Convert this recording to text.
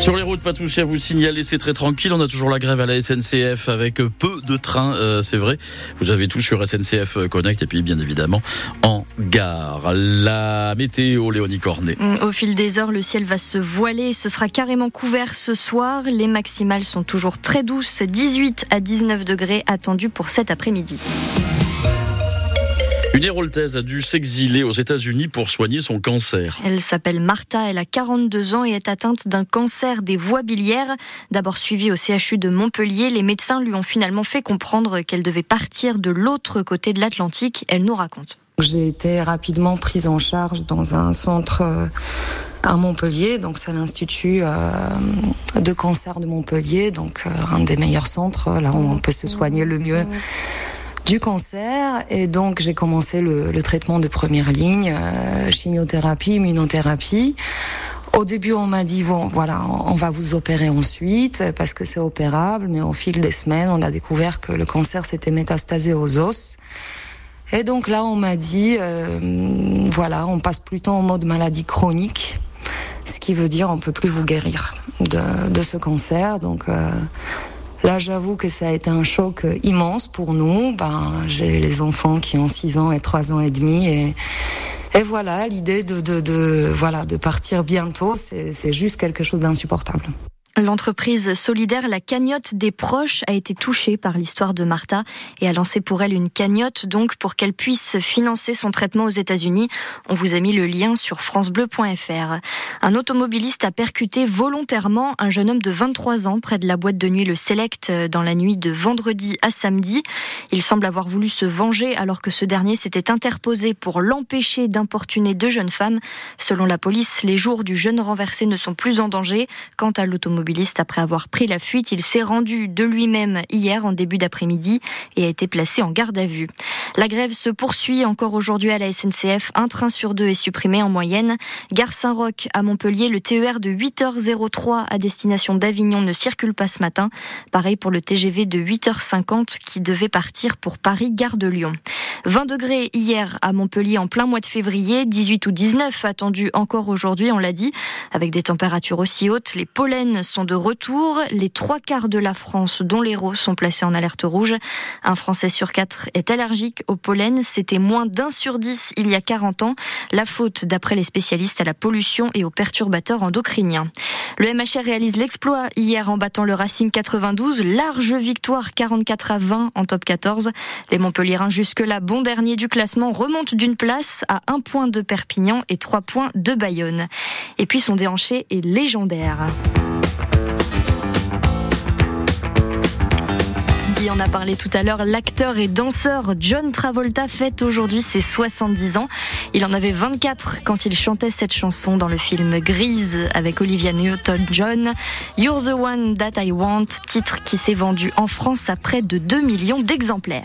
Sur les routes, pas de souci à vous signaler, c'est très tranquille. On a toujours la grève à la SNCF avec peu de trains, euh, c'est vrai. Vous avez tout sur SNCF Connect et puis bien évidemment en gare. La météo, Léonie Cornet. Mm, au fil des heures, le ciel va se voiler. Ce sera carrément couvert ce soir. Les maximales sont toujours très douces, 18 à 19 degrés attendus pour cet après-midi. Une héroltaise a dû s'exiler aux États-Unis pour soigner son cancer. Elle s'appelle Martha, elle a 42 ans et est atteinte d'un cancer des voies biliaires. D'abord suivie au CHU de Montpellier, les médecins lui ont finalement fait comprendre qu'elle devait partir de l'autre côté de l'Atlantique. Elle nous raconte. J'ai été rapidement prise en charge dans un centre euh, à Montpellier, donc c'est l'Institut euh, de cancer de Montpellier, donc euh, un des meilleurs centres, là où on peut se soigner le mieux du cancer et donc j'ai commencé le, traitement de première ligne, euh, chimiothérapie, immunothérapie. Au début, on m'a dit bon, voilà, on va vous opérer ensuite parce que c'est opérable, mais au fil des semaines, on a découvert que le cancer s'était métastasé aux os. Et donc là, on m'a dit euh, voilà, on passe plutôt en mode maladie chronique, ce qui veut dire on peut plus vous guérir de, de ce cancer. Donc euh, Là, j'avoue que ça a été un choc immense pour nous. Ben, j'ai les enfants qui ont 6 ans et 3 ans et demi et, et voilà, l'idée de, de, de, voilà, de partir bientôt, c'est juste quelque chose d'insupportable. L'entreprise solidaire La Cagnotte des Proches a été touchée par l'histoire de Martha et a lancé pour elle une cagnotte donc pour qu'elle puisse financer son traitement aux États-Unis. On vous a mis le lien sur francebleu.fr. Un automobiliste a percuté volontairement un jeune homme de 23 ans près de la boîte de nuit Le Select dans la nuit de vendredi à samedi. Il semble avoir voulu se venger alors que ce dernier s'était interposé pour l'empêcher d'importuner deux jeunes femmes. Selon la police, les jours du jeune renversé ne sont plus en danger. Quant à l'automobile après avoir pris la fuite. Il s'est rendu de lui-même hier en début d'après-midi et a été placé en garde à vue. La grève se poursuit encore aujourd'hui à la SNCF. Un train sur deux est supprimé en moyenne. Gare Saint-Roch à Montpellier, le TER de 8h03 à destination d'Avignon ne circule pas ce matin. Pareil pour le TGV de 8h50 qui devait partir pour Paris, gare de Lyon. 20 degrés hier à Montpellier en plein mois de février, 18 ou 19 attendus encore aujourd'hui, on l'a dit, avec des températures aussi hautes. Les pollens sont de retour. Les trois quarts de la France, dont l'Hérault, sont placés en alerte rouge. Un Français sur quatre est allergique au pollen. C'était moins d'un sur dix il y a 40 ans. La faute, d'après les spécialistes, à la pollution et aux perturbateurs endocriniens. Le MHR réalise l'exploit hier en battant le Racing 92. Large victoire 44 à 20 en top 14. Les Montpellierins jusque-là bon dernier du classement remontent d'une place à un point de Perpignan et trois points de Bayonne. Et puis son déhanché est légendaire. Guy en a parlé tout à l'heure, l'acteur et danseur John Travolta fête aujourd'hui ses 70 ans. Il en avait 24 quand il chantait cette chanson dans le film Grise avec Olivia Newton-John. You're the one that I want, titre qui s'est vendu en France à près de 2 millions d'exemplaires.